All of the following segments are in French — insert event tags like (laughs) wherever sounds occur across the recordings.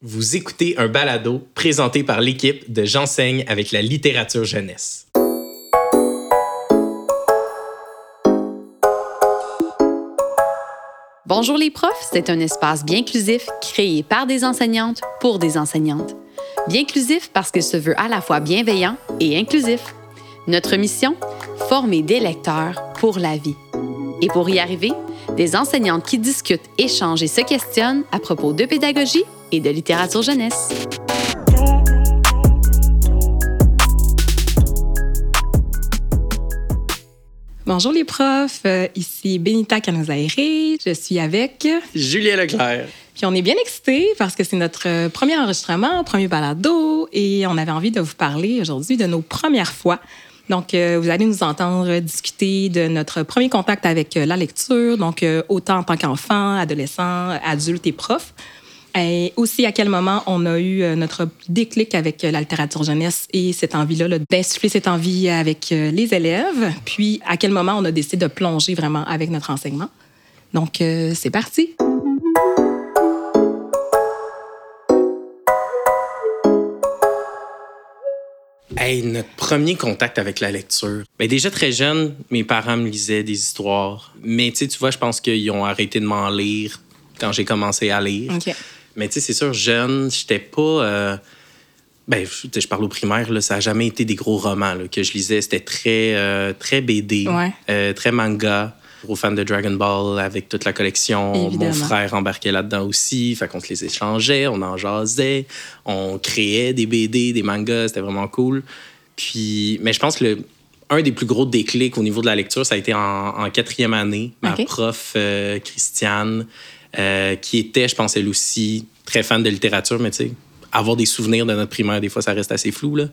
Vous écoutez un balado présenté par l'équipe de J'enseigne avec la littérature jeunesse. Bonjour les profs, c'est un espace bien inclusif créé par des enseignantes pour des enseignantes. Bien inclusif parce qu'il se veut à la fois bienveillant et inclusif. Notre mission Former des lecteurs pour la vie. Et pour y arriver, des enseignantes qui discutent, échangent et se questionnent à propos de pédagogie et de littérature jeunesse. Bonjour les profs, euh, ici Benita Canozaire. Je suis avec Julien Leclerc. Puis on est bien excités parce que c'est notre euh, premier enregistrement, premier balado, et on avait envie de vous parler aujourd'hui de nos premières fois. Donc, euh, vous allez nous entendre discuter de notre premier contact avec la lecture, donc autant en tant qu'enfant, adolescent, adulte et prof. Et aussi, à quel moment on a eu euh, notre déclic avec euh, la littérature jeunesse et cette envie-là d'insuffler cette envie avec euh, les élèves? Puis, à quel moment on a décidé de plonger vraiment avec notre enseignement? Donc, c'est parti. Hey, notre premier contact avec la lecture. Bien, déjà très jeune, mes parents me lisaient des histoires. Mais tu vois, je pense qu'ils ont arrêté de m'en lire quand j'ai commencé à lire. Mais tu sais, c'est sûr, jeune, j'étais pas. Euh, ben, je parle au primaire, là, ça n'a jamais été des gros romans que je lisais. C'était très, euh, très BD, euh, très manga. Gros fan de Dragon Ball avec toute la collection. Mon frère embarquait là-dedans aussi. Fait qu'on se les échangeait, on en jasait, on créait des BD, des mangas. C'était vraiment cool. Puis, mais je pense que le, un des plus gros déclics au niveau de la lecture, ça a été en, quatrième année. Ma prof, Christiane, euh, qui était, je pense, elle aussi, très fan de littérature, mais tu sais, avoir des souvenirs de notre primaire, des fois, ça reste assez flou. Là.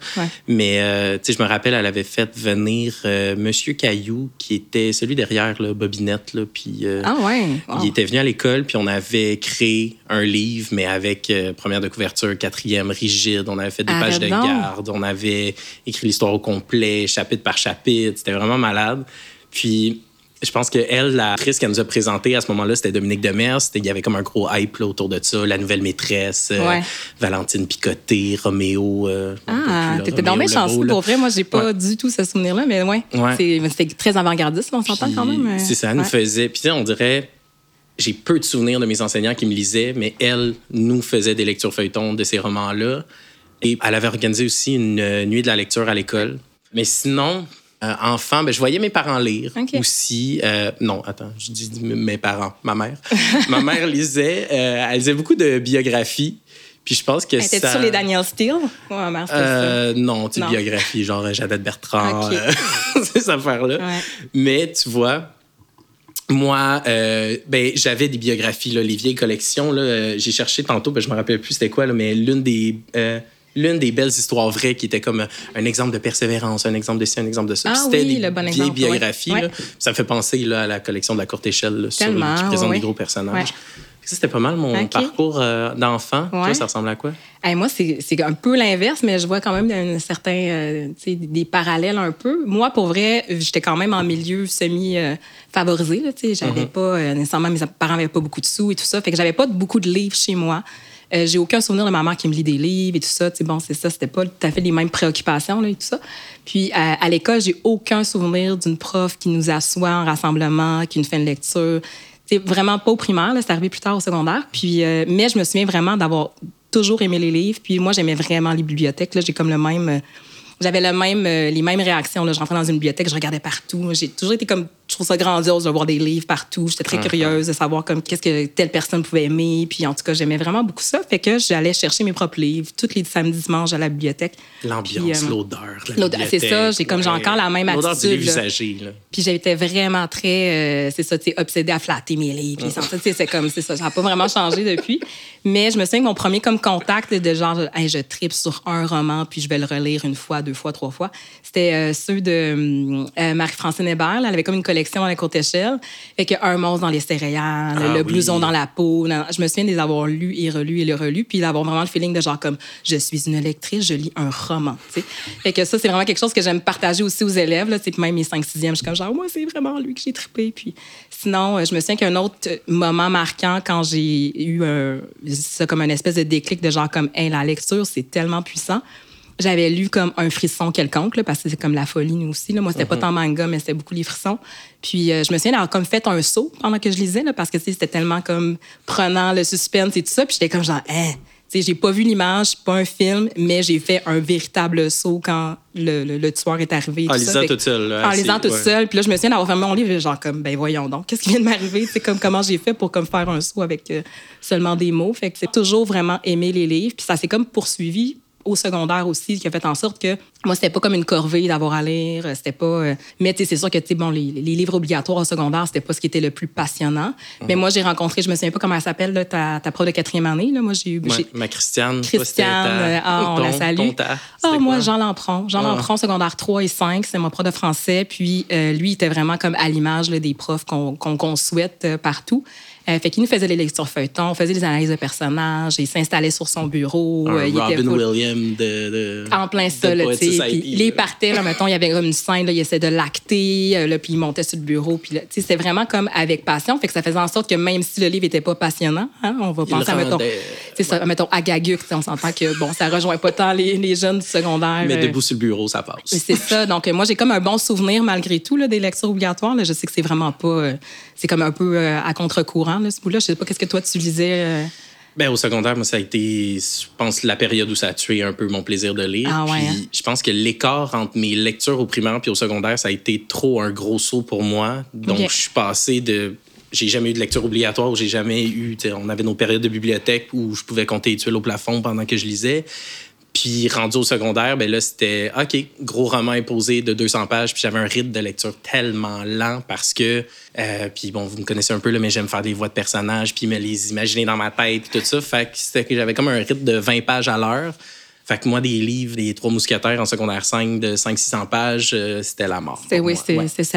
Mais euh, tu sais, je me rappelle, elle avait fait venir euh, Monsieur Caillou, qui était celui derrière là, Bobinette. Là, puis, ah ouais? Il était venu à l'école, puis on avait créé un livre, mais avec première de couverture, quatrième, rigide. On avait fait des pages de garde. On avait écrit l'histoire au complet, chapitre par chapitre. C'était vraiment malade. Puis je pense que elle, la actrice qu'elle nous a présentée à ce moment-là, c'était Dominique Demers. Il y avait comme un gros hype autour de ça. La nouvelle maîtresse, euh, Valentine Picoté, Roméo. Euh, ah, t'étais dans mes chansons. Pour vrai, moi, j'ai pas du tout ce souvenir-là, mais ouais. C'était très avant-gardiste, on s'entend quand même. Euh, c'est ça, elle nous faisait. Puis, on dirait j'ai peu de souvenirs de mes enseignants qui me lisaient, mais elle nous faisait des lectures feuilletons de ces romans-là. Et elle avait organisé aussi une nuit de la lecture à l'école. Mais sinon, euh, enfant, ben, je voyais mes parents lire aussi. Euh, non, attends, je dis mes parents, ma mère. (laughs) ma mère lisait, euh, elle lisait beaucoup de biographies. Puis je pense que ça... sur les Daniel Steele? ma mère, euh, non, tu biographie, genre Jeannette Bertrand, (laughs) ces affaires-là. Mais tu vois, moi, ben, j'avais des biographies, là, les vieilles collections. j'ai cherché tantôt, ben, je me rappelle plus c'était quoi, là, mais l'une des l'une des belles histoires vraies qui était comme un exemple de persévérance, un exemple de ci, un exemple de ça. Ah, c'était oui, des bon vieilles biographies. Ça me fait penser là, à la collection de la courte échelle sur, qui présente des gros personnages. C'était pas mal mon parcours euh, d'enfant. Toi, ça ressemble à quoi? moi, c'est un peu l'inverse, mais je vois quand même un certain, euh, des parallèles un peu. Moi, pour vrai, j'étais quand même en milieu semi-favorisé. j'avais mm-hmm. pas, euh, nécessairement, mes parents n'avaient pas beaucoup de sous et tout ça. Fait que j'avais pas beaucoup de livres chez moi. Euh, j'ai aucun souvenir de ma mère qui me lit des livres et tout ça. bon, c'est ça, c'était pas tout à fait les mêmes préoccupations là, et tout ça. Puis à, l'école, j'ai aucun souvenir d'une prof qui nous assoit en rassemblement, qui nous fait une lecture. C'est vraiment pas au primaire, c'est arrivé plus tard au secondaire. Puis, euh, mais je me souviens vraiment d'avoir toujours aimé les livres. Puis moi, j'aimais vraiment les bibliothèques. J'ai comme le même. Euh, j'avais le même, les mêmes réactions. Là. Je rentrais dans une bibliothèque, je regardais partout. J'ai toujours été comme je trouve ça grandiose de voir des livres partout. J'étais très curieuse de savoir comme qu'est-ce que telle personne pouvait aimer. Puis en tout cas, j'aimais vraiment beaucoup ça. Fait que j'allais chercher mes propres livres tous les samedis dimanches à la bibliothèque. L'ambiance, euh, l'odeur. L'odeur, c'est ça. J'ai comme j'ai encore la même attitude. L'odeur du. Puis j'étais vraiment très, euh, c'est ça, tu obsédée à flatter mes livres. c'est comme, c'est ça. Ça n'a pas vraiment changé depuis. Mais je me souviens que mon premier comme contact de genre, je tripe sur un roman puis je vais le relire une fois, deux fois, trois fois. C'était euh, ceux de Marie-Francine Hébert. elle avait comme une collection collection à la courte échelle. Fait que un monstre dans les céréales, Ah le oui. blouson dans la peau. Non, je me souviens de les avoir lus et relus et les relus, puis d'avoir vraiment le feeling de genre comme je suis une lectrice, je lis un roman. tu sais. Fait que ça, c'est vraiment quelque chose que j'aime partager aussi aux élèves. Là, même mes 5-6e, je suis comme genre, moi, c'est vraiment lui que j'ai trippé. Puis sinon, euh, je me souviens qu'un autre euh, moment marquant quand j'ai eu un, ça comme une espèce de déclic de genre comme, hey, la lecture, c'est tellement puissant. J'avais lu comme un frisson quelconque, là, parce que c'est comme la folie, nous aussi. Là. Moi, c'était pas tant manga, mais c'était beaucoup les frissons. Puis euh, je me souviens d'avoir comme fait un saut pendant que je lisais, là, parce que c'était tellement comme prenant le suspense et tout ça. Puis j'étais comme genre, hein, tu sais, j'ai pas vu l'image, pas un film, mais j'ai fait un véritable saut quand le, le- le tueur est arrivé. En tout lisant ça. Fait toute seule, là, En lisant toute ouais. seule. Puis là, je me souviens d'avoir fermé mon livre genre comme, ben voyons donc, qu'est-ce qui vient de m'arriver? C'est comme comment j'ai fait pour comme faire un saut avec euh, seulement des mots? Fait que c'est toujours vraiment aimer les livres. Puis ça s'est comme poursuivi au secondaire aussi, qui a fait en sorte que moi, c'était pas comme une corvée d'avoir à lire. C'était pas. euh, Mais c'est sûr que, bon, les, les livres obligatoires au secondaire, c'était pas ce qui était le plus passionnant. Mhm. Mais moi, j'ai rencontré, je me souviens pas comment elle s'appelle, ta, ta prof de quatrième année. Là. Moi, j'ai eu. Ouais, ma Christiane. Christiane, ta- euh, ah, on ton- la salue. Ah, moi? Jean Lampron. Jean Ah. Lampron, secondaire 3 et 5, c'est mon prof de français. Puis euh, lui, il était vraiment comme à l'image des profs qu'on qu'on- qu'on souhaite euh, partout. Euh, fait qu'il nous faisait les lectures feuilletons, on faisait des analyses de personnages, il s'installait sur son bureau. Un euh, il Robin Williams de, de- en plein ça, tu sais. Les partait, là, mettons, il y avait comme une scène, là, il essayait de l'acter, euh, là, puis il montait sur le bureau. Puis là, tu sais, c'était vraiment comme avec passion. Fait que ça faisait en sorte que même si le livre était pas passionnant, hein, on va Il penser à, mettons, sais, ça, mettons, on s'entend que, bon, ça rejoint pas tant les, les jeunes du secondaire. Mais euh, debout sur le bureau, ça passe. C'est ça. Donc, moi, j'ai comme un bon souvenir, malgré tout, là, des lectures obligatoires. là. Je sais que c'est vraiment pas. c'est comme un peu à contre-courant, là, ce bout-là? Je sais pas, qu'est-ce que toi, tu lisais. euh, Ben, au secondaire, moi, ça a été, je pense, la période où ça a tué un peu mon plaisir de lire. Ah ouais, Puis, hein? je pense que l'écart entre mes lectures au primaire puis au secondaire, ça a été trop un gros saut pour moi. Donc, je suis passé de. J'ai jamais eu de lecture obligatoire, j'ai jamais eu. On avait nos périodes de bibliothèque où je pouvais compter les tuiles au plafond pendant que je lisais. Puis rendu au secondaire, ben là, c'était OK, gros roman imposé de 200 pages. Puis j'avais un rythme de lecture tellement lent parce que, euh, puis bon, vous me connaissez un peu, là, mais j'aime faire des voix de personnages, puis me les imaginer dans ma tête, puis tout ça. Fait que c'était que j'avais comme un rythme de 20 pages à l'heure. Fait que moi, des livres, des Trois Mousquetaires en secondaire 5 de 500-600 pages, euh, c'était la mort. C'est- pour oui,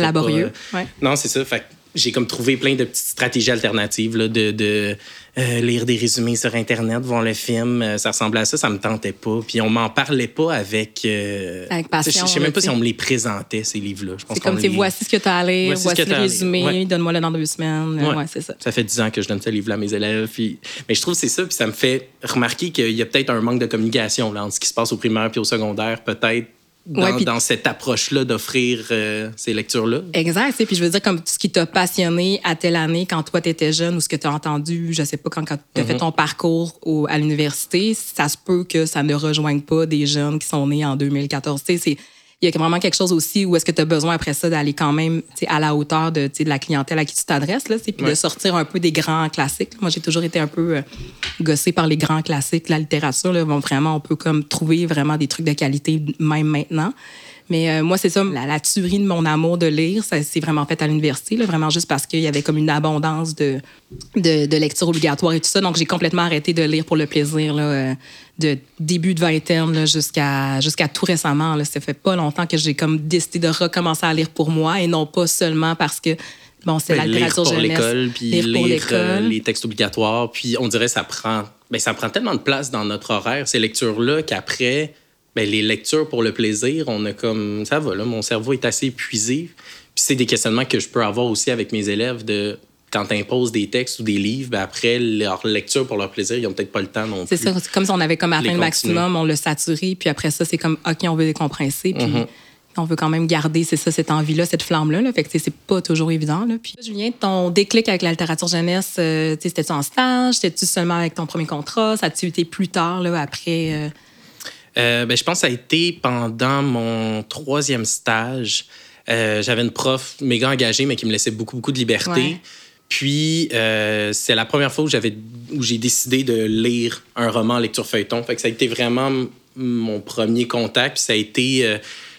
laborieux. pas, euh, Ouais. Non, c'est ça. Fait que j'ai comme trouvé plein de petites stratégies alternatives, là, de, de euh, lire des résumés sur Internet, voir le film. euh, ça ressemblait à ça, ça me tentait pas. Puis on m'en parlait pas avec. euh, Avec passion, Je sais même pas si on me les présentait, ces livres-là. C'est comme, les- voici ce que tu as à lire, Voici le résumé, Ouais. donne-moi-le dans deux semaines. Ouais. Ouais, c'est ça. Ça fait 10 ans que je donne ce livre-là à mes élèves. Puis... Mais je trouve que c'est ça. Puis ça me fait remarquer qu'il y a peut-être un manque de communication là, entre ce qui se passe au primaire puis au secondaire, peut-être. Dans, Ouais, dans cette approche-là d'offrir euh, ces lectures-là. Exact. Puis je veux dire, comme ce qui t'a passionné à telle année quand toi, tu étais jeune ou ce que tu as entendu, je sais pas, quand, quand tu as fait ton parcours au- à l'université, ça se peut que ça ne rejoigne pas des jeunes qui sont nés en 2014. Tu sais, c'est- Il y a vraiment quelque chose aussi où est-ce que tu as besoin après ça d'aller quand même à la hauteur de, de la clientèle à qui tu t'adresses, puis de sortir un peu des grands classiques. Moi, j'ai toujours été un peu euh, gossée par les grands classiques, la littérature. Là, Bon, vraiment, on peut comme trouver vraiment des trucs de qualité même maintenant. Mais euh, moi, c'est ça, la, la tuerie de mon amour de lire, ça s'est vraiment fait à l'université, là, vraiment juste parce qu'il y avait comme une abondance de, de, de lecture obligatoire et tout ça. Donc, j'ai complètement arrêté de lire pour le plaisir, là, euh, de début de vingtaine là, jusqu'à jusqu'à tout récemment. Là. Ça fait pas longtemps que j'ai comme décidé de recommencer à lire pour moi et non pas seulement parce que, bon, c'est Ben, la littérature pour l'école, puis lire euh, l'école. les textes obligatoires. Puis on dirait que ça prend, ben, ça prend tellement de place dans notre horaire, ces lectures-là, qu'après, ben, les lectures pour le plaisir, on a comme. Ça va, là, mon cerveau est assez épuisé. Puis c'est des questionnements que je peux avoir aussi avec mes élèves de. Quand tu imposes des textes ou des livres, ben après, leur lecture pour leur plaisir, ils n'ont peut-être pas le temps non plus. C'est ça, comme si on avait comme atteint le maximum, on l'a saturé, puis après ça, c'est comme, OK, on veut décompresser, puis Mhm. on veut quand même garder, c'est ça, cette envie-là, cette flamme-là. Là. Fait que c'est pas toujours évident. Là. Puis, Julien, ton déclic avec la littérature jeunesse, euh, c'était-tu en stage? C'était-tu seulement avec ton premier contrat? Ça a-tu été plus tard, là, après? euh? Euh, ben, je pense que ça a été pendant mon troisième stage. Euh, J'avais une prof méga engagée, mais qui me laissait beaucoup, beaucoup de liberté. Ouais. Puis, euh, c'est la première fois où j'avais où j'ai décidé de lire un roman en lecture feuilleton. Fait que ça a été vraiment mon premier contact. Puis ça a été...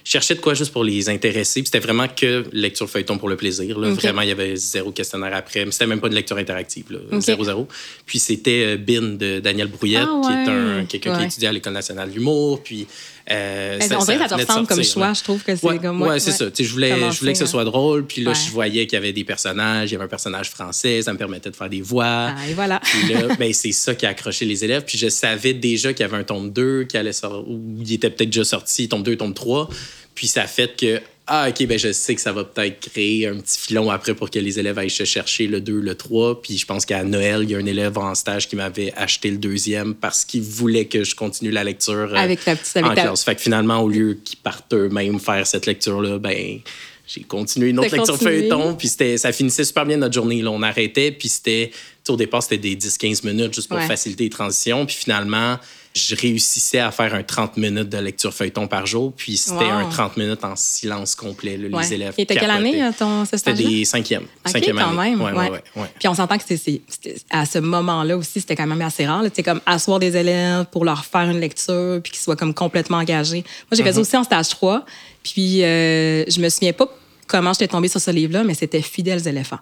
je cherchais de quoi juste pour les intéresser. C'était vraiment que lecture feuilleton pour le plaisir. Vraiment, il y avait zéro questionnaire après. Mais c'était même pas de lecture interactive. Zéro, zéro. Puis c'était euh, Bin de Daniel Brouillette, ah qui est un, quelqu'un qui étudie à l'École nationale de l'humour. Puis euh, ça, on dirait que ça te ressemble comme choix. Je trouve que c'est comme moi. Ouais, c'est ça. Je voulais, je voulais que ce soit drôle. Puis là, je voyais qu'il y avait des personnages. Il y avait un personnage français. Ça me permettait de faire des voix. Ah, et voilà. Puis là, (laughs) ben, c'est ça qui a accroché les élèves. Puis je savais déjà qu'il y avait un tome 2 qui allait sortir, ou il était peut-être déjà sorti, tome 2, tome 3. Puis ça fait que ah, OK, ben je sais que ça va peut-être créer un petit filon après pour que les élèves aillent se chercher le 2, le 3. Puis je pense qu'à Noël, il y a un élève en stage qui m'avait acheté le deuxième parce qu'il voulait que je continue la lecture euh, avec la petite, avec en classe. Fait que finalement, au lieu qu'ils partent eux-mêmes faire cette lecture-là, ben j'ai continué une autre lecture feuilleton. Puis ça finissait super bien notre journée. Là, on arrêtait, puis c'était... Au départ, c'était des 10-15 minutes juste pour faciliter les transitions. Puis finalement je réussissais à faire un 30 minutes de lecture feuilleton par jour, puis c'était un 30 minutes en silence complet, les élèves. Et t'as quelle année, euh, ton C'était des cinquièmes. cinquième quand année. même. Ouais, ouais. puis on s'entend que c'est, à ce moment-là aussi, c'était quand même assez rare. C'est comme asseoir des élèves pour leur faire une lecture, puis qu'ils soient comme complètement engagés. Moi, j'ai fait ça mm-hmm. aussi en stage 3, puis euh, je me souviens pas comment j'étais tombée sur ce livre-là, mais c'était Fidèles éléphants.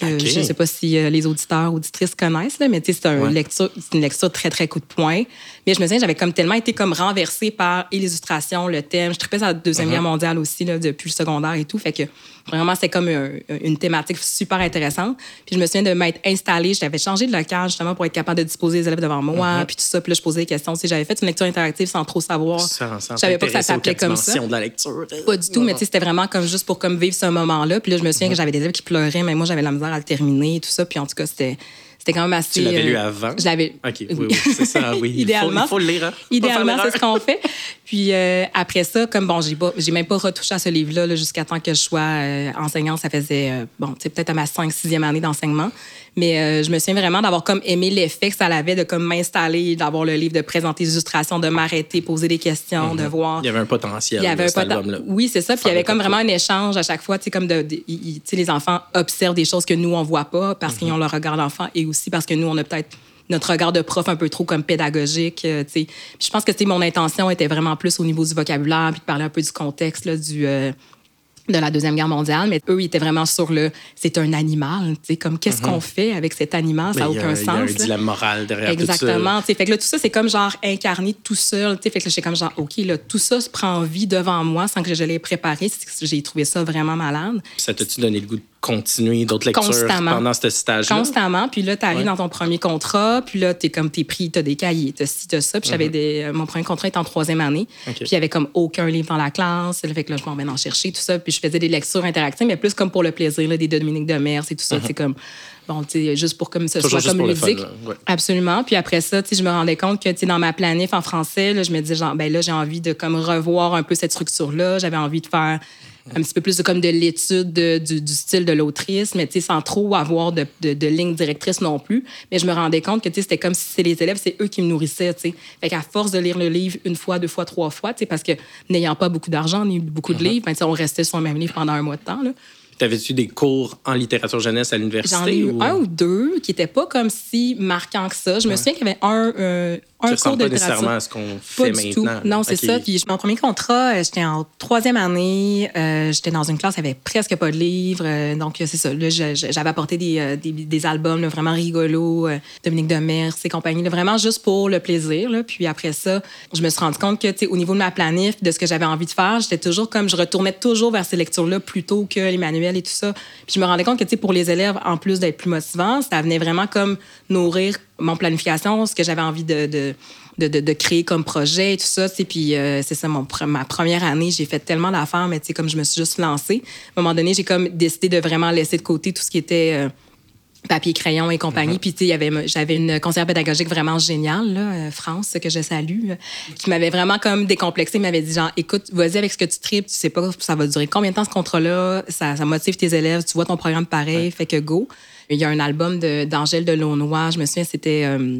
Je ne sais pas si euh, les auditeurs, auditrices connaissent, là, mais c'est une, lecture, une lecture très, très coup de poing. Mais je me souviens, j'avais comme tellement été comme renversée par l'illustration, le thème. Je tripais sur la Deuxième uh-huh. Guerre mondiale aussi, là, depuis le secondaire et tout. Fait que vraiment, c'était comme une thématique super intéressante. Puis je me souviens de m'être installée. J'avais changé de local justement pour être capable de disposer les élèves devant moi. Uh-huh. Puis tout ça. Puis là, je posais des questions. Si j'avais fait une lecture interactive sans trop savoir. je savais pas que ça s'appelait comme ça. de la lecture. Pas du tout, mais c'était vraiment comme juste pour comme vivre ce moment-là. Puis là, je me souviens que uh-huh. j'avais des élèves qui pleuraient, mais moi, j'avais la misère à le terminer et tout ça. Puis en tout cas, c'était c'était quand même assez. Tu l'avais lu euh, avant? Je l'avais. OK, oui, oui, c'est ça, oui. idéalement. (laughs) Il faut, le lire. Hein? Idéalement, c'est ce qu'on fait. (laughs) Puis euh, après ça, comme bon, j'ai pas, j'ai même pas retouché à ce livre-là jusqu'à temps que je sois euh, enseignante. Ça faisait, bon, tu peut-être à ma 5 6e année d'enseignement. Mais je me souviens vraiment d'avoir comme aimé l'effet que ça avait de comme m'installer, d'avoir le livre, de présenter les illustrations, de m'arrêter, poser des questions, de mhm. voir. Il y avait un potentiel. Il y avait un potentiel. Oui, c'est ça. Puis il y avait comme vraiment un échange à chaque fois, tu sais, comme de, les enfants observent des choses que nous on voit pas parce qu'ils mhm. ont le regard d'enfant et aussi parce que nous on a peut-être notre regard de prof un peu trop comme pédagogique. Euh, je pense que mon intention était vraiment plus au niveau du vocabulaire, puis de parler un peu du contexte là, du, euh, de la Deuxième Guerre mondiale, mais eux, ils étaient vraiment sur le c'est un animal, comme qu'est-ce qu'on mhm. fait avec cet animal, ça n'a aucun sens. Il y a un dilemme moral derrière Exactement, tu sais, fait que là, tout ça, c'est comme genre incarné tout seul, fait que j'étais comme genre, OK, là, tout ça se prend vie devant moi sans que je l'ai préparé, j'ai trouvé ça vraiment malade. Ça t'a-tu donné le goût de continuer d'autres lectures pendant ce stage-là? Constamment. Puis là, tu arrives dans ton premier contrat, puis là, tu es comme, t'es pris, tu as des cahiers, tu as ci, tu ça. Puis j'avais mhm. des. Euh, mon premier contrat était en troisième année. Puis il y avait comme aucun livre dans la classe. Fait que là, je m'en vais en chercher, tout ça. Puis je faisais des lectures interactives, mais plus comme pour le plaisir, là, des Dominique de Mers et tout ça. C'est mhm. comme. Bon, tu sais, juste pour comme ce soit comme ludique. Absolument. Puis après ça, tu je me rendais compte que, tu dans ma planif en français, là, je me disais, genre, ben là, j'ai envie de comme revoir un peu cette structure-là. J'avais envie de faire un petit peu plus de, comme de l'étude du, style de l'autrice, mais sans trop avoir de, de, ligne directrice non plus. Mais je me rendais compte que c'était comme si c'est les élèves, c'est eux qui me nourrissaient. T'sais. Fait qu'à force de lire le livre une fois, deux fois, trois fois, parce que n'ayant pas beaucoup d'argent ni beaucoup de uh-huh. livres, ben, on restait sur le même livre pendant un mois de temps. Là. T'avais-tu des cours en littérature jeunesse à l'université? J'en ai eu un ou deux qui n'étaient pas comme si marquants que ça. Je me souviens qu'il y avait un, euh, un cours de pas nécessairement à ce qu'on fait maintenant. Non, c'est ça. Puis mon premier contrat, euh, j'étais en troisième année. Euh, j'étais dans une classe avec presque pas de livres. donc, c'est ça. j'avais apporté des, des, albums vraiment rigolos, Dominique Demers et compagnie, vraiment juste pour le plaisir. Là. Puis après ça, je me suis rendu compte que, au niveau de ma planif, de ce que j'avais envie de faire, j'étais toujours comme, je retournais toujours vers ces lectures-là plutôt que les manuels et tout ça. Puis je me rendais compte que, pour les élèves, en plus d'être plus motivant, ça venait vraiment comme nourrir mon planification, ce que j'avais envie de, de de, de, créer comme projet et tout ça. Puis euh, c'est ça, mon, ma première année, j'ai fait tellement d'affaires, mais comme je me suis juste lancée, à un moment donné, j'ai comme décidé de vraiment laisser de côté tout ce qui était euh, papier, crayon et compagnie. Mm-hmm. Puis, avait, j'avais une conseillère pédagogique vraiment géniale, là, euh, France, que je salue, qui m'avait vraiment comme décomplexé, m'avait dit genre, écoute, vas-y avec ce que tu tripes, tu sais pas ça va durer combien de temps ce contrat-là, ça, ça motive tes élèves, tu vois ton programme pareil, fait que go. Il y a un album d'Angèle de, je me souviens, c'était... Euh,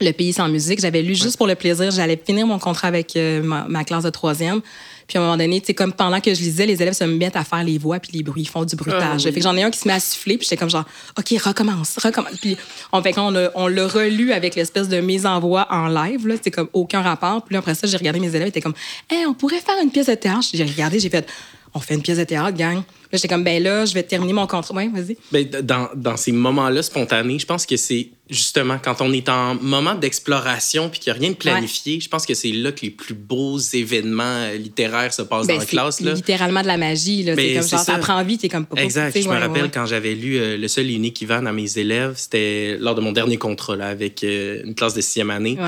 Le pays sans musique. J'avais lu juste pour le plaisir. J'allais finir mon contrat avec euh, ma, classe de troisième. Puis à un moment donné, sais, comme pendant que je lisais, les élèves se mettent à faire les voix puis les bruits, ils font du bruitage. Ah fait que j'en ai un qui se met à siffler, puis j'étais comme genre, OK, recommence, recommence. Puis on, fait on, on l'a relu avec l'espèce de mise en voix en live, là, c'était comme aucun rapport. Puis après ça, j'ai regardé mes élèves, étaient comme, hey, on pourrait faire une pièce de théâtre. J'ai regardé, j'ai fait, on fait une pièce de théâtre, gang. Là, j'étais comme, ben là, je vais terminer mon contrat. Vas-y. Ben, dans, dans, ces moments-là spontanés, je pense que c'est justement quand on est en moment d'exploration puis qu'il n'y a rien de planifié, je pense que c'est là que les plus beaux événements euh, littéraires se passent ben, dans la classe. Là. littéralement de la magie. Là. Ben, comme genre, ça prend vie, t'es comme pas Exact. Je me rappelle quand j'avais lu euh, Le seul et unique Ivan à mes élèves, c'était lors de mon dernier contrat là, avec euh, une classe de sixième année.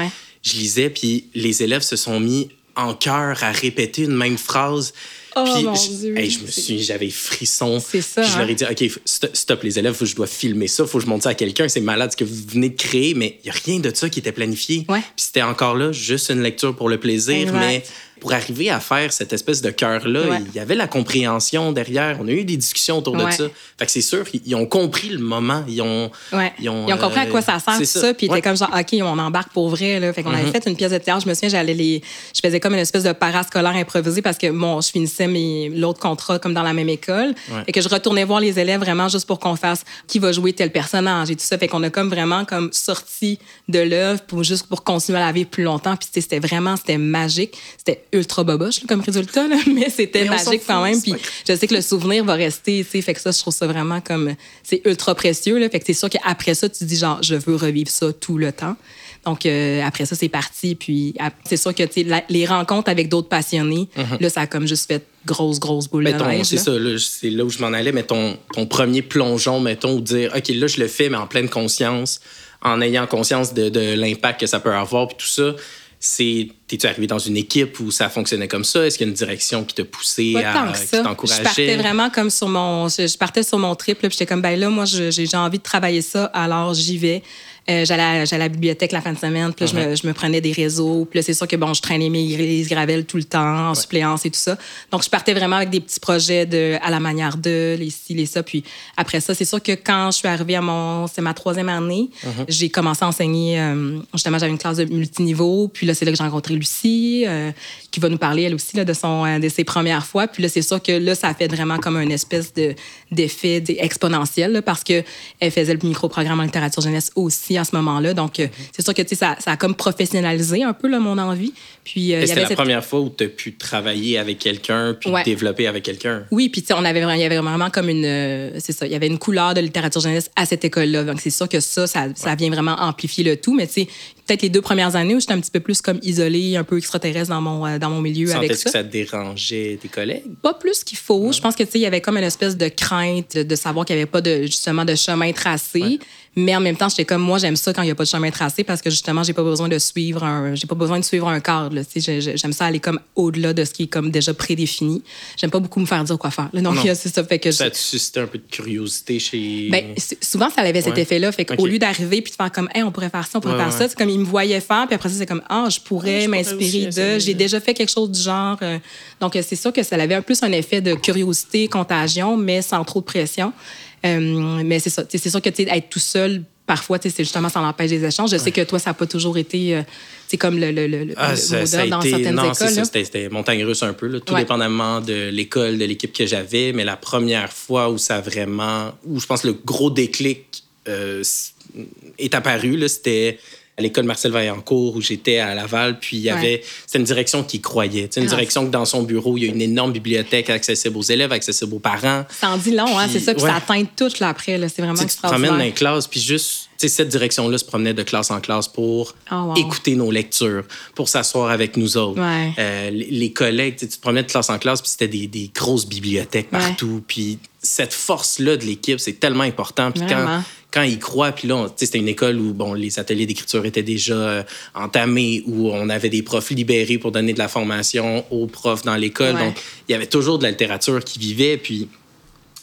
Je lisais, puis les élèves se sont mis en chœur à répéter une même phrase. Oh, mon je, Dieu. je me suis, j'avais frisson. C'est ça. je leur ai hein. dit, OK, stop, les élèves, faut je dois filmer ça, faut que je montre ça à quelqu'un. C'est malade ce que vous venez de créer, mais il n'y a rien de ça qui était planifié. Puis c'était encore là, juste une lecture pour le plaisir, mais pour arriver à faire cette espèce de cœur-là, il y avait la compréhension derrière. On a eu des discussions autour de ça. Fait que c'est sûr, ils ont compris le moment. Ils ont, ils ont, ils ont compris à quoi ça sert, tout ça. Puis ils étaient comme genre, OK, on embarque pour vrai. Là. Fait qu'on avait mm-hmm. fait une pièce de théâtre. Je me souviens, j'allais les... je faisais comme une espèce de parascolaire improvisé parce que bon, je finissais mes... l'autre contrat comme dans la même école. Et que je retournais voir les élèves vraiment juste pour qu'on fasse qui va jouer tel personnage et tout ça. Fait qu'on a comme vraiment comme sorti de l'œuvre pour juste pour continuer à la vivre plus longtemps. Puis c'était vraiment, c'était magique. C'était ultra boboche comme résultat, (laughs) mais c'était magique quand même. Puis je sais que le souvenir va rester, tu sais, fait que ça, je trouve ça vraiment comme, c'est ultra précieux, là. Fait que c'est sûr qu'après ça, tu dis genre, je veux revivre ça tout le temps. Donc, euh, après ça, c'est parti. Puis, c'est sûr que les rencontres avec d'autres passionnés, mm-hmm. là, ça a comme juste fait grosse, grosse boule de neige. C'est ça, c'est là où je m'en allais. Mais ton, ton premier plongeon, mettons, ou dire, OK, là, je le fais, mais en pleine conscience, en ayant conscience de, de l'impact que ça peut avoir, puis tout ça c'est t'es-tu arrivé dans une équipe où ça fonctionnait comme ça? Est-ce qu'il y a une direction qui t'a poussé à qui t'encourageait? Je partais vraiment comme sur mon je, partais sur mon trip puis j'étais comme ben là moi j'ai envie de travailler ça alors j'y vais. Euh, j'allais, à, à la bibliothèque la fin de semaine, puis je, me, uh-huh. je, me, prenais des réseaux. Puis c'est sûr que bon, je traînais mes les gravelles tout le temps, en suppléance et tout ça. Donc, je partais vraiment avec des petits projets de, à la manière de, les ci, les ça. Puis après ça, c'est sûr que quand je suis arrivée à mon... C'est ma troisième année, uh-huh. j'ai commencé à enseigner... Euh, justement, j'avais une classe de multiniveau. Puis là, c'est là que j'ai rencontré Lucie, euh, qui va nous parler, elle aussi, là, de, son, de ses premières fois. Puis là, c'est sûr que là, ça a fait vraiment comme une espèce de, d'effet exponentiel, là, parce qu'elle faisait le micro-programme en littérature jeunesse aussi à ce moment-là. Donc, euh, c'est sûr que ça, ça a comme professionnalisé un peu là, mon envie. Puis, euh, c'était la première fois où tu as pu travailler avec quelqu'un puis développer avec quelqu'un. Oui, puis on avait, il y avait vraiment comme une. Euh, c'est ça, il y avait une couleur de littérature jeunesse à cette école-là. Donc, c'est sûr que ça, ça, ça, vient vraiment amplifier le tout. Mais tu sais, peut-être les deux premières années où j'étais un petit peu plus comme isolée, un peu extraterrestre dans mon, dans mon milieu avec ça. que ça dérangeait tes collègues? Pas plus qu'il faut. Je pense que, tu sais, il y avait comme une espèce de crainte de savoir qu'il n'y avait pas de, justement de chemin tracé. Mais en même temps, j'étais comme moi, j'aime ça quand il n'y a pas de chemin tracé parce que justement, j'ai pas besoin de suivre un, j'ai pas besoin de suivre un cadre. J'aime ça aller comme au-delà de ce qui est comme déjà prédéfini. J'aime pas beaucoup me faire dire quoi faire. Donc, (laughs) c'est ça fait que ça te suscitait un peu de curiosité chez. Ben, souvent, ça avait cet effet-là. Fait qu'au lieu d'arriver puis de faire comme, hey, on pourrait faire ça, on pourrait faire ça, c'est comme ils me voyaient faire, puis après ça, c'est comme, ah, je pourrais m'inspirer de. J'ai déjà fait quelque chose du genre. Euh. donc, c'est sûr que ça avait un plus un effet de curiosité, contagion, mais sans trop de pression. Euh, mais c'est ça. C'est sûr que être tout seul, parfois, c'est justement, ça empêche des échanges. Je sais que toi, ça n'a pas toujours été c'est euh, comme le, le, le, ah, ça, dans été, certaines non, écoles. C'était montagne russe un peu, là, tout dépendamment de l'école, de l'équipe que j'avais. Mais la première fois où ça vraiment, où je pense le gros déclic euh, est apparu, c'était à l'école Marcel Vaillancourt où j'étais à Laval. Puis il y avait, c'est une direction qui croyait. C'est une ah. direction que dans son bureau, il y a une énorme bibliothèque accessible aux élèves, accessible aux parents. Ça en dit long, hein, c'est ça. Puis ça atteint tout là, après. C'est vraiment Tu te promènes dans les classes, puis juste, cette direction-là se promenait de classe en classe pour oh, écouter nos lectures, pour s'asseoir avec nous autres. Euh, les collègues, tu te promenais de classe en classe, puis c'était des, des, grosses bibliothèques partout. Puis cette force-là de l'équipe, c'est tellement important. Puis quand, quand ils croient, puis là, c'était une école où bon, les ateliers d'écriture étaient déjà euh, entamés, où on avait des profs libérés pour donner de la formation aux profs dans l'école. Donc, il y avait toujours de la littérature qui vivait. Puis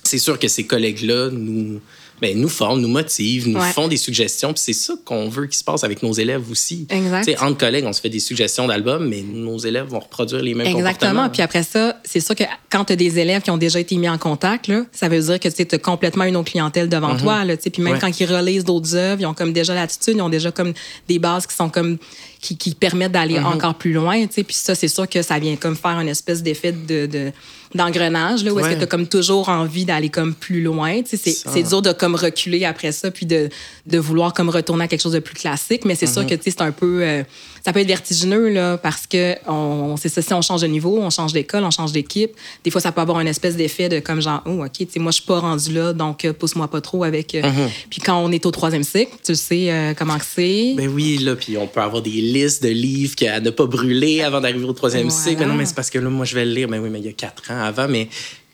c'est sûr que ces collègues-là nous ben, nous forment, nous motivent, nous font des suggestions. Puis c'est ça qu'on veut qu'il se passe avec nos élèves aussi. Exact. entre collègues, on se fait des suggestions d'albums, mais nos élèves vont reproduire les mêmes Exactement. Puis après ça, c'est sûr que quand tu as des élèves qui ont déjà été mis en contact, là, ça veut dire que tu as complètement une autre clientèle devant mm-hmm. toi. Là, puis même quand ils relisent d'autres œuvres, ils ont comme déjà l'attitude, ils ont déjà comme des bases qui sont comme qui, qui permettent d'aller mm-hmm. encore plus loin. Puis ça, c'est sûr que ça vient comme faire une espèce d'effet de, de d'engrenage, là, où est-ce que tu as comme toujours envie d'aller comme plus loin. C'est dur de comme reculer après ça, puis de, de vouloir comme retourner à quelque chose de plus classique. Mais c'est sûr mm-hmm. que c'est un peu... Euh, ça peut être vertigineux, là, parce que on, c'est ça, si on change de niveau, on change d'école, on change d'équipe, des fois, ça peut avoir une espèce d'effet de comme genre, oh, OK, moi, je suis pas rendu là, donc euh, pousse-moi pas trop avec... Euh, mm-hmm. Puis quand on est au troisième cycle, tu sais comment c'est? Ben oui, là, puis on peut avoir des listes de livres à ne pas brûler avant d'arriver au troisième cycle. Mais non, mais c'est parce que là, moi, je vais le lire. Mais ben oui, mais il y a quatre ans avant, mais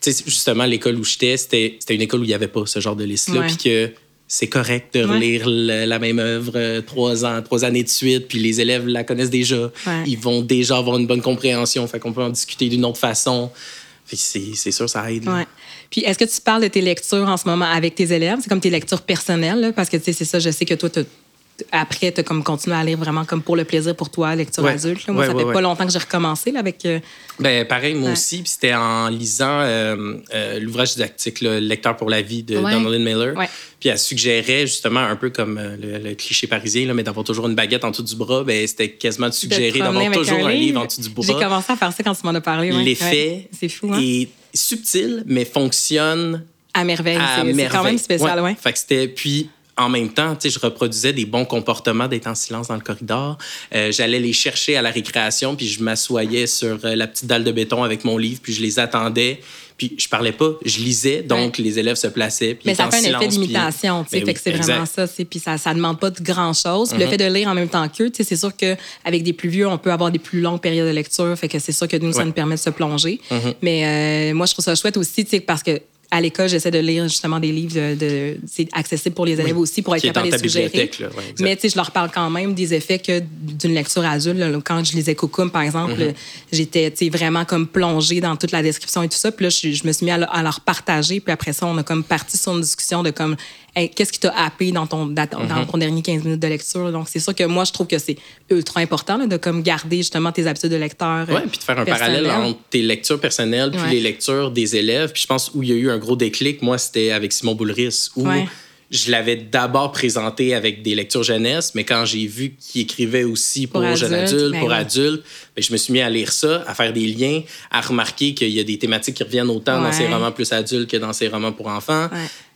justement, l'école où j'étais, c'était une école où il n'y avait pas ce genre de liste-là. Puis que c'est correct de relire la, même œuvre euh, trois ans, trois années de suite, puis les élèves la connaissent déjà. Ils vont déjà avoir une bonne compréhension, fait qu'on peut en discuter d'une autre façon. C'est sûr, ça aide. Puis, est-ce que tu parles de tes lectures en ce moment avec tes élèves? C'est comme tes lectures personnelles, parce que, c'est ça, je sais que toi, tu après, tu as comme continué à lire vraiment comme pour le plaisir pour toi, lecture adulte. Moi, ça fait pas longtemps que j'ai recommencé là, avec. Euh, ben, pareil, moi aussi. Puis c'était en lisant euh, euh, l'ouvrage didactique Le Lecteur pour la vie de Donald Miller. Puis elle suggérait justement un peu comme le, cliché parisien, là, mais d'avoir toujours une baguette en dessous du bras. Ben, c'était quasiment de suggérer d'avoir toujours un, livre en dessous du bras. J'ai commencé à faire ça quand tu m'en as parlé. L'effet hein? est subtil, mais fonctionne à merveille. C'est quand même spécial, ouais. Fait que c'était. Puis en même temps, je reproduisais des bons comportements d'être en silence dans le corridor. Euh, j'allais les chercher à la récréation, puis je m'assoyais sur euh, la petite dalle de béton avec mon livre, puis je les attendais. Puis je parlais pas, je lisais, donc les élèves se plaçaient. Puis Mais ça fait un effet d'imitation, tu sais, ben c'est vraiment ça. Puis ça, ça demande pas de grand-chose. Le mm-hmm. fait de lire en même temps qu'eux, c'est sûr qu'avec des plus vieux, on peut avoir des plus longues périodes de lecture. Fait que c'est sûr que nous, ça nous permet de se plonger. Mm-hmm. Mais euh, moi, je trouve ça chouette aussi, parce que à l'école, j'essaie de lire justement des livres de, c'est accessible pour les élèves aussi pour être capable de les suggérer. Mais tu sais, je leur parle quand même des effets que d'une lecture adulte. quand je lisais Coucou, par exemple, mm-hmm. j'étais vraiment comme plongée dans toute la description et tout ça. Puis là, je, me suis mis à, à, leur partager. Puis après ça, on a comme parti sur une discussion de comme qu'est-ce qui t'a happé dans ton, dans mhm. ton dernier 15 minutes de lecture? Donc, c'est sûr que moi, je trouve que c'est ultra important de comme garder justement tes habitudes de lecteur. Oui, puis de faire un parallèle entre tes lectures personnelles puis les lectures des élèves. Puis je pense où il y a eu un gros déclic, moi, c'était avec Simon Boulris, où je l'avais d'abord présenté avec des lectures jeunesse, mais quand j'ai vu qu'il écrivait aussi pour, jeunes adultes, ben pour adultes, je me suis mis à lire ça, à faire des liens, à remarquer qu'il y a des thématiques qui reviennent autant dans ses romans plus adultes que dans ses romans pour enfants.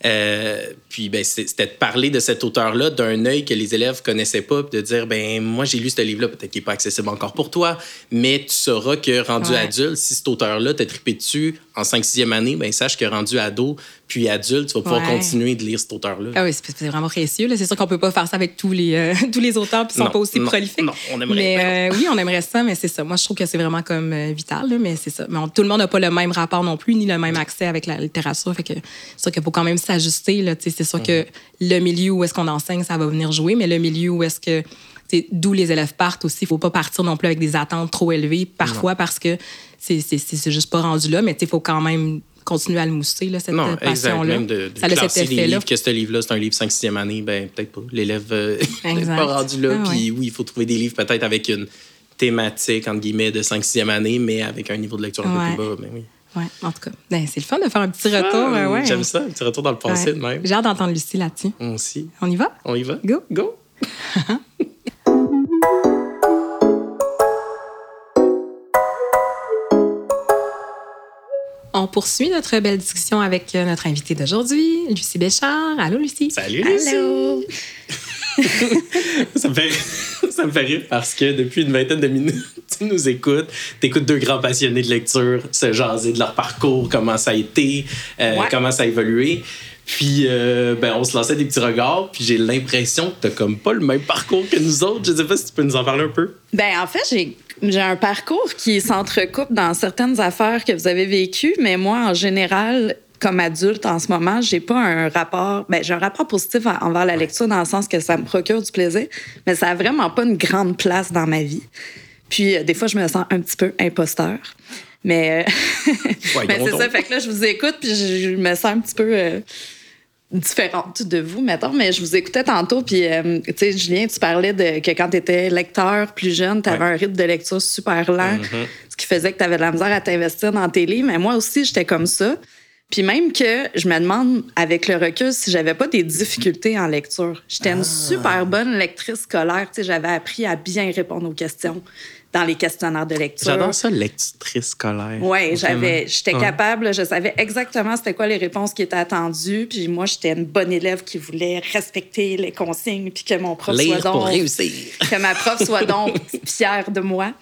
Euh, puis ben, c'était de parler de cet auteur-là d'un œil que les élèves connaissaient pas, puis de dire ben moi j'ai lu ce livre-là, peut-être qu'il n'est pas accessible encore pour toi, mais tu sauras que rendu adulte, si cet auteur-là t'a trippé dessus en 5-6e année, ben sache que rendu ado puis adulte, tu vas pouvoir continuer de lire cet auteur-là. Ah oui, c'est vraiment précieux. C'est sûr qu'on peut pas faire ça avec tous les, euh, (laughs) tous les auteurs qui sont pas aussi prolifiques. Non, on aimerait. Mais, euh, oui, on aimerait ça, mais c'est ça. Moi, je trouve que c'est vraiment comme vital, mais c'est ça. Mais tout le monde n'a pas le même rapport non plus, ni le même accès avec la littérature. Fait que c'est sûr qu'il faut quand même s'ajuster. C'est sûr que le milieu où est-ce qu'on enseigne, ça va venir jouer, mais le milieu où est-ce que d'où les élèves partent aussi. Il ne faut pas partir non plus avec des attentes trop élevées, parfois parce que c'est juste pas rendu là, mais il faut quand même continuer à le mousser, là, cette passion-là. Ça a cet effet-là. que ce livre-là, c'est un livre 5-6e année, ben peut-être pas. L'élève n'est euh, (laughs) pas rendu là. Ah puis oui, il faut trouver des livres peut-être avec une thématique, entre guillemets, de 5-6e année, mais avec un niveau de lecture un peu plus bas. Ben oui. Oui, en tout cas. Ben, c'est le fun de faire un petit retour. Ah, ouais. J'aime ça, un petit retour dans le passé de même. J'ai hâte d'entendre Lucie là-dessus. On aussi. On y va? On y va. Go. Go. (laughs) On poursuit notre belle discussion avec euh, notre invitée d'aujourd'hui, Lucie Béchard. Allô, Lucie. Salut, Lucie. Allô. (laughs) ça, me fait, ça me fait rire parce que depuis une vingtaine de minutes, tu nous écoutes, tu écoutes deux grands passionnés de lecture se jaser de leur parcours, comment ça a été, euh, comment ça a évolué. Puis, euh, ben, on se lançait des petits regards, puis j'ai l'impression que tu comme pas le même parcours que nous autres. Je sais pas si tu peux nous en parler un peu. Ben, en fait, j'ai j'ai un parcours qui s'entrecoupe dans certaines affaires que vous avez vécues, mais moi, en général, comme adulte en ce moment, j'ai pas un rapport. Ben, j'ai un rapport positif envers la lecture dans le sens que ça me procure du plaisir, mais ça a vraiment pas une grande place dans ma vie. Puis euh, des fois, je me sens un petit peu imposteur. Mais, euh, (laughs) c'est ça. Fait que là, je vous écoute, puis je, me sens un petit peu. Euh, différente de vous, mettons, mais je vous écoutais tantôt, puis, tu sais, Julien, tu parlais de que quand tu étais lecteur plus jeune, tu avais un rythme de lecture super lent, Mm-hmm. ce qui faisait que tu avais de la misère à t'investir dans tes livres, mais moi aussi, j'étais comme ça. Puis même que je me demande, avec le recul, si j'avais pas des difficultés en lecture. J'étais une super bonne lectrice scolaire. Tu sais, j'avais appris à bien répondre aux questions dans les questionnaires de lecture. J'adore ça, lectrice scolaire. Oui, j'avais, j'étais Ouais. capable, je savais exactement c'était quoi les réponses qui étaient attendues. Puis moi, j'étais une bonne élève qui voulait respecter les consignes, puis que mon prof Lire soit donc, pour réussir. (laughs) que ma prof soit donc (laughs) fière de moi.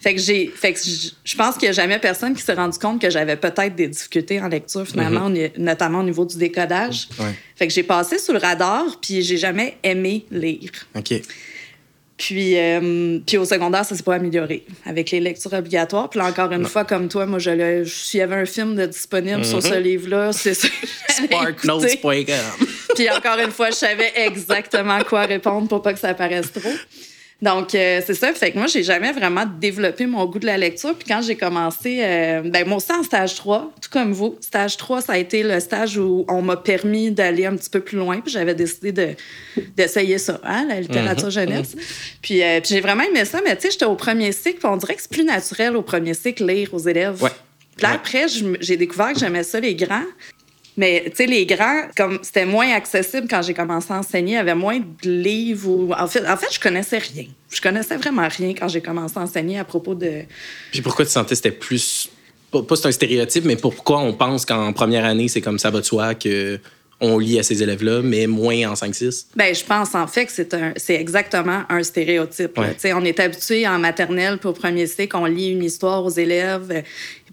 Fait que j'ai, fait que je pense qu'il n'y a jamais personne qui s'est rendu compte que j'avais peut-être des difficultés en lecture finalement, au ni- notamment au niveau du décodage. Ouais. Fait que j'ai passé sous le radar, puis j'ai jamais aimé lire. OK. Puis, euh, puis au secondaire, ça s'est pas amélioré avec les lectures obligatoires. Puis là, encore une fois, comme toi, moi, je le, s'il y avait un film de disponible sur ce livre-là, c'est ça. (laughs) Sparknotes.com. Puis encore une fois, je savais exactement quoi répondre pour pas que ça paraisse trop. Donc, euh, c'est ça. Fait que moi, j'ai jamais vraiment développé mon goût de la lecture. Puis quand j'ai commencé, euh, ben, moi aussi en stage 3, tout comme vous, stage 3, ça a été le stage où on m'a permis d'aller un petit peu plus loin. Puis j'avais décidé de, d'essayer ça, hein, la littérature jeunesse. Puis, euh, puis j'ai vraiment aimé ça. Mais tu sais, j'étais au premier cycle. Puis on dirait que c'est plus naturel au premier cycle lire aux élèves. Ouais. Puis là, Ouais. après, j'ai découvert que j'aimais ça, les grands. Mais, tu sais, les grands, comme c'était moins accessible quand j'ai commencé à enseigner, il y avait moins de livres. Ou... En, fait, en fait, je connaissais rien. Je connaissais vraiment rien quand j'ai commencé à enseigner à propos de. Puis pourquoi tu sentais que c'était plus. Pas, pas c'est un stéréotype, mais pourquoi on pense qu'en première année, c'est comme ça va de soi que on lit à ces élèves-là, mais moins en 5-6? Ben, je pense en fait que c'est un, c'est exactement un stéréotype. Ouais. On est habitué en maternelle pour premier cycle, on lit une histoire aux élèves.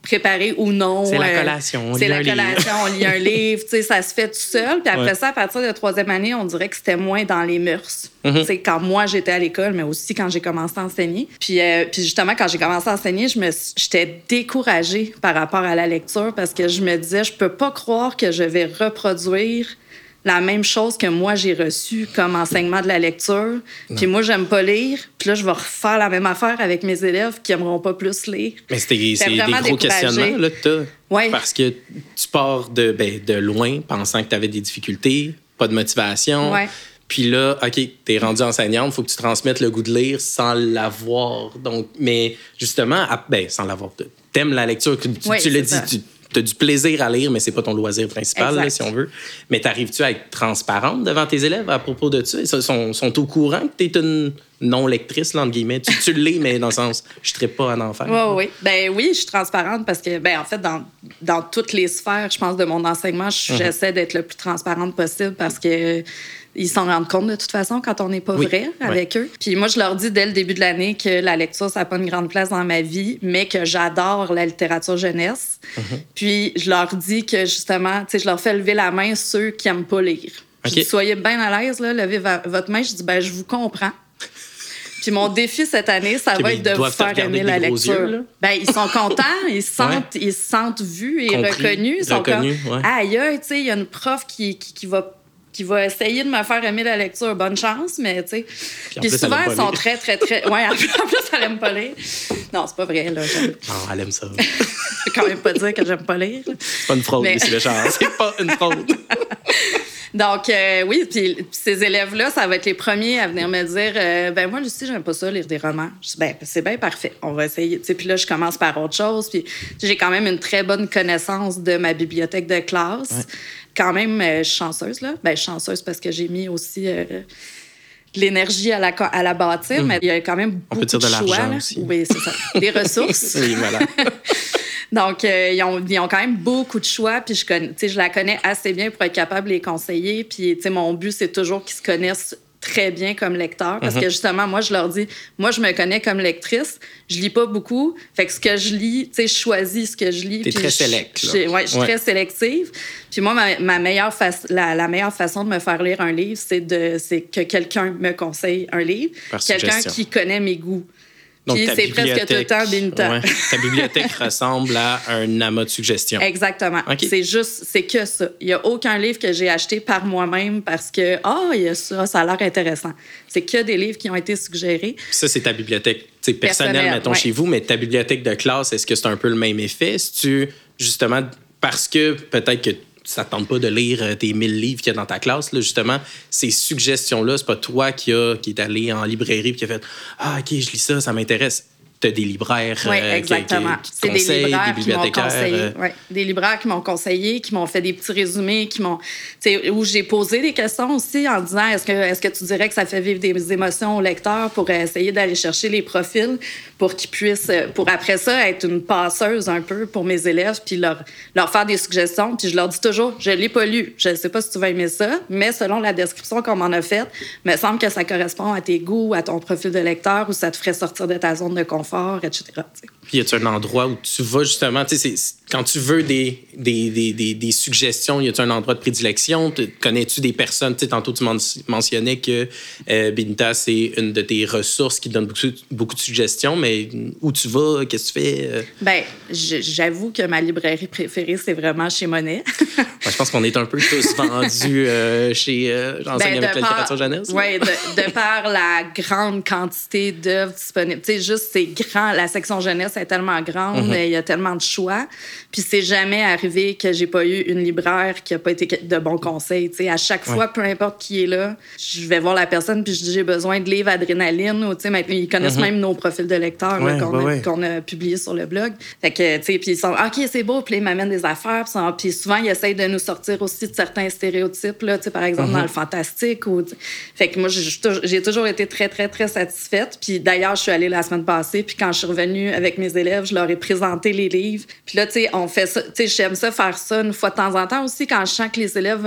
Préparés ou non. C'est la euh, collation, on C'est la un livre. collation, on lit un (laughs) livre. Tu sais, ça se fait tout seul. Puis après Ouais. ça, à partir de la troisième année, on dirait que c'était moins dans les mœurs. Mhm. Tu sais, quand moi, j'étais à l'école, mais aussi quand j'ai commencé à enseigner. Puis, euh, puis justement, quand j'ai commencé à enseigner, je me, j'étais découragée par rapport à la lecture parce que je me disais, je peux pas croire que je vais reproduire la même chose que moi j'ai reçu comme enseignement de la lecture. Puis moi j'aime pas lire, puis là je vais refaire la même affaire avec mes élèves qui aimeront pas plus lire. Mais c'est des gros questionnements là, que t'as. Ouais. Parce que tu pars de, ben, de loin pensant que tu avais des difficultés, pas de motivation. Ouais. Puis là, OK, tu es rendu enseignante, faut que tu transmettes le goût de lire sans l'avoir. Donc, mais justement, à- ben, sans l'avoir. T'aimes la lecture, tu, Oui, tu l'as dit, tu as du plaisir à lire, mais c'est pas ton loisir principal, là, si on veut. Mais t'arrives-tu à être transparente devant tes élèves à propos de ça? Ils sont, sont au courant que tu es une non-lectrice, entre guillemets? Tu, tu l'es, mais dans le sens, je ne pas en enfer. Oui, oui. Ben oui, je suis transparente parce que, ben en fait, dans, dans toutes les sphères, je pense, de mon enseignement, Mhm. j'essaie d'être le plus transparente possible parce que ils s'en rendent compte de toute façon quand on n'est pas Oui, vrai ouais. avec eux. Puis moi, je leur dis dès le début de l'année que la lecture, ça n'a pas une grande place dans ma vie, mais que j'adore la littérature jeunesse. Mhm. Puis je leur dis que justement, tu sais, je leur fais lever la main ceux qui n'aiment pas lire. Je OK. dis, soyez bien à l'aise, là, levez votre main. Je dis, ben je vous comprends. Puis mon défi cette année, ça va être de vous faire aimer la lecture. yeux, ben, ils sont contents, ils se (laughs) sentent, ils se sentent vus et Compris, reconnus. Ils sont reconnus, comme, ouais. aïe, tu sais, il y a une prof qui, qui, qui va qui va essayer de me faire aimer la lecture. Bonne chance, mais tu sais. Puis plus, souvent, ils sont très, très, très. Ouais, en plus, elle aime pas lire. Non, c'est pas vrai, là. Non, elle aime ça. (laughs) quand même pas dire que j'aime pas lire. C'est pas une fraude, Mais- le (laughs) genre. C'est pas une fraude. Donc, euh, oui, puis ces élèves-là, ça va être les premiers à venir me dire euh, Ben, moi, Lucie, j'aime pas ça, lire des romans. Je dis Ben, c'est bien parfait. On va essayer. Tu sais, Puis là, je commence par autre chose. Puis j'ai quand même une très bonne connaissance de ma bibliothèque de classe. Quand même, euh, je suis chanceuse, là. Ben, chanceuse parce que j'ai mis aussi. euh, de l'énergie à la, à la bâtir, mais il y a quand même Hmm. On beaucoup peut dire de choix. l'argent aussi. Oui, c'est ça. Des (laughs) ressources. oui, voilà. (laughs) Donc, euh, ils, ont, ils ont quand même beaucoup de choix, puis je, connais, je la connais assez bien pour être capable de les conseiller. Puis, tu sais, mon but, c'est toujours qu'ils se connaissent très bien comme lecteurs, parce Mhm. que justement, moi, je leur dis, moi, je me connais comme lectrice, je lis pas beaucoup, fait que ce que je lis, tu sais, je choisis ce que je lis. Puis très j'ai- Ouais, je suis très sélective. Puis moi, ma, ma meilleure la, la meilleure façon de me faire lire un livre, c'est de, c'est que quelqu'un me conseille un livre, quelqu'un qui connaît mes goûts. Donc, Puis ta c'est presque tout le temps bibliothèque- dénitant. ouais, ta bibliothèque (laughs) ressemble à un amas de suggestions. Exactement. C'est juste, c'est que ça. Il n'y a aucun livre que j'ai acheté par moi-même parce que, ah, il y a ça, ça a l'air intéressant. C'est que des livres qui ont été suggérés. Puis ça, c'est ta bibliothèque personnelle, Personnelle, mettons, ouais. chez vous, mais ta bibliothèque de classe, est-ce que c'est un peu le même effet? Si tu, justement, parce que peut-être que ça ne tente pas de lire euh, tes 1000 livres qu'il y a dans ta classe, là, justement, ces suggestions-là, c'est pas toi qui, a, qui est allé en librairie et qui a fait Ah, OK, je lis ça, ça m'intéresse tu as des libraires oui, euh, exactement. C'est des libraires qui m'ont conseillé. Euh. Ouais, des libraires qui m'ont conseillé, qui m'ont fait des petits résumés, qui m'ont, où j'ai posé des questions aussi en disant est-ce que, est-ce que tu dirais que ça fait vivre des émotions au lecteur pour essayer d'aller chercher les profils pour qu'ils puissent, pour après ça, être une passeuse un peu pour mes élèves, puis leur, leur faire des suggestions. Puis je leur dis toujours je l'ai pas lu, je ne sais pas si tu vas aimer ça, mais selon la description qu'on m'en a faite, me semble que ça correspond à tes goûts, à ton profil de lecteur, ou ça te ferait sortir de ta zone de confort fort, etc. Puis y a-tu un endroit où tu vas justement, tu sais, quand tu veux des, des, des, des, suggestions, y a-tu un endroit de prédilection? Connais-tu des personnes? Tu sais, tantôt tu mentionnais que euh, Binta, c'est une de tes ressources qui donne beaucoup, beaucoup de suggestions, mais où tu vas? Qu'est-ce que tu fais? Euh? Ben, j'avoue que ma librairie préférée, c'est vraiment chez Monet. (laughs) je pense qu'on est un peu tous vendus euh, chez euh, J'enseigne ben, avec la littérature jeunesse. Oui, de, de, par la grande quantité d'œuvres disponibles. Tu sais, juste, c'est grand. La section jeunesse est tellement grande, mm-hmm. il y a tellement de choix. Puis c'est jamais arrivé que j'ai pas eu une libraire qui a pas été de bons conseils. sais, à chaque fois, peu importe qui est là, je vais voir la personne puis je dis j'ai besoin de livres adrénaline ou maintenant ils connaissent mm-hmm. même nos profils de lecteurs qu'on a, publiés sur le blog. Fait que tu sais puis ils sont ok c'est beau puis ils m'amènent des affaires puis, souvent ils essayent de nous sortir aussi de certains stéréotypes là, par exemple dans mm-hmm. le fantastique ou fait que moi j'ai toujours été très très très satisfaite. Puis d'ailleurs je suis allée la semaine passée puis quand je suis revenue avec mes élèves je leur ai présenté les livres. Puis là tu sais on fait ça, tu sais, j'aime ça faire ça une fois de temps en temps aussi quand je sens que les élèves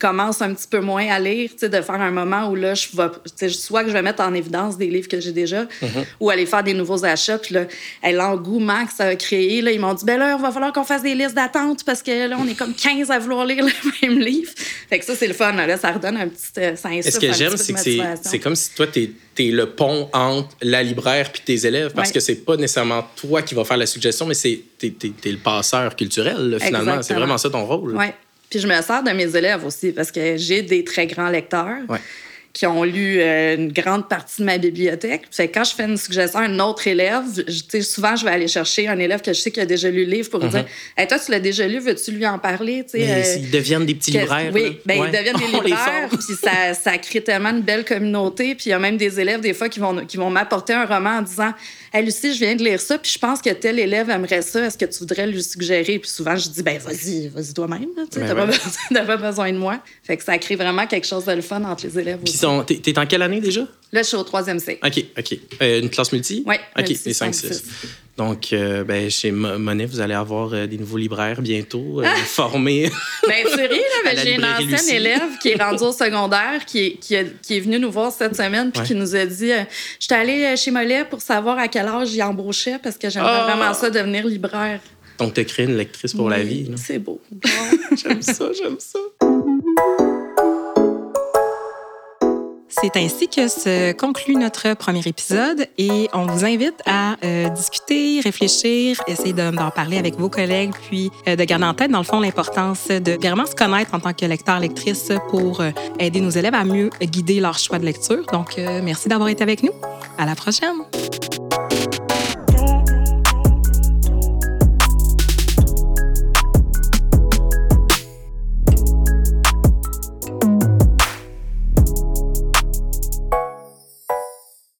commencent un petit peu moins à lire, tu sais, de faire un moment où là, je vais, soit que je vais mettre en évidence des livres que j'ai déjà, mm-hmm. ou aller faire des nouveaux achats. Puis là, l'engouement que ça a créé, là, ils m'ont dit, ben là, il va falloir qu'on fasse des listes d'attente parce que là, on est comme 15 à vouloir lire (laughs) le même livre. Fait que ça, c'est le fun, là, ça redonne un petit, euh, ça Ce que j'aime, c'est que c'est comme si toi, t'es es le pont entre la libraire puis tes élèves parce que c'est pas nécessairement toi qui vas faire la suggestion, mais c'est t'es, es, le passeur culturel, finalement. C'est vraiment ça ton rôle. Oui. Puis je me sers de mes élèves aussi parce que j'ai des très grands lecteurs. Ouais qui ont lu euh, une grande partie de ma bibliothèque. Fait quand je fais une suggestion à un autre élève, je, souvent, je vais aller chercher un élève que je sais qui a déjà lu le livre pour lui dire mhm. Toi, tu l'as déjà lu, veux-tu lui en parler? Euh, Ils deviennent des petits libraires. Oui, ben, ils deviennent des (laughs) libraires. puis ça, ça crée tellement une belle communauté. Puis il y a même des élèves, des fois, qui vont, qui vont m'apporter un roman en disant Hey, Lucie, je viens de lire ça, puis je pense que tel élève aimerait ça. Est-ce que tu voudrais lui suggérer? Puis souvent, je dis ben vas-y, vas-y toi-même. Tu n'as ben (laughs) pas, besoin de moi. Fait que ça crée vraiment quelque chose de le fun entre les élèves. Puis t'es en quelle année déjà? Là, je suis au troisième C. OK, OK. Euh, une classe multi? Oui. OK, les 5-6. Donc, euh, ben, chez Monet, vous allez avoir euh, des nouveaux libraires bientôt, ah! formés. (laughs) ben, tu ris, là, j'ai une ancienne élève qui est rendue au secondaire, qui est, qui, est venue nous voir cette semaine, puis qui nous a dit Je suis allée chez Monet pour savoir à quel âge j'y embauchais, parce que j'aimerais ah! vraiment ça devenir libraire. Donc, tu créé une lectrice pour la vie. C'est beau. (laughs) j'aime ça, j'aime ça. C'est ainsi que se conclut notre premier épisode et on vous invite à euh, discuter, réfléchir, essayer d'en parler avec vos collègues, puis euh, de garder en tête, dans le fond, l'importance de vraiment se connaître en tant que lecteur-lectrice pour euh, aider nos élèves à mieux guider leur choix de lecture. Donc, merci d'avoir été avec nous. À la prochaine!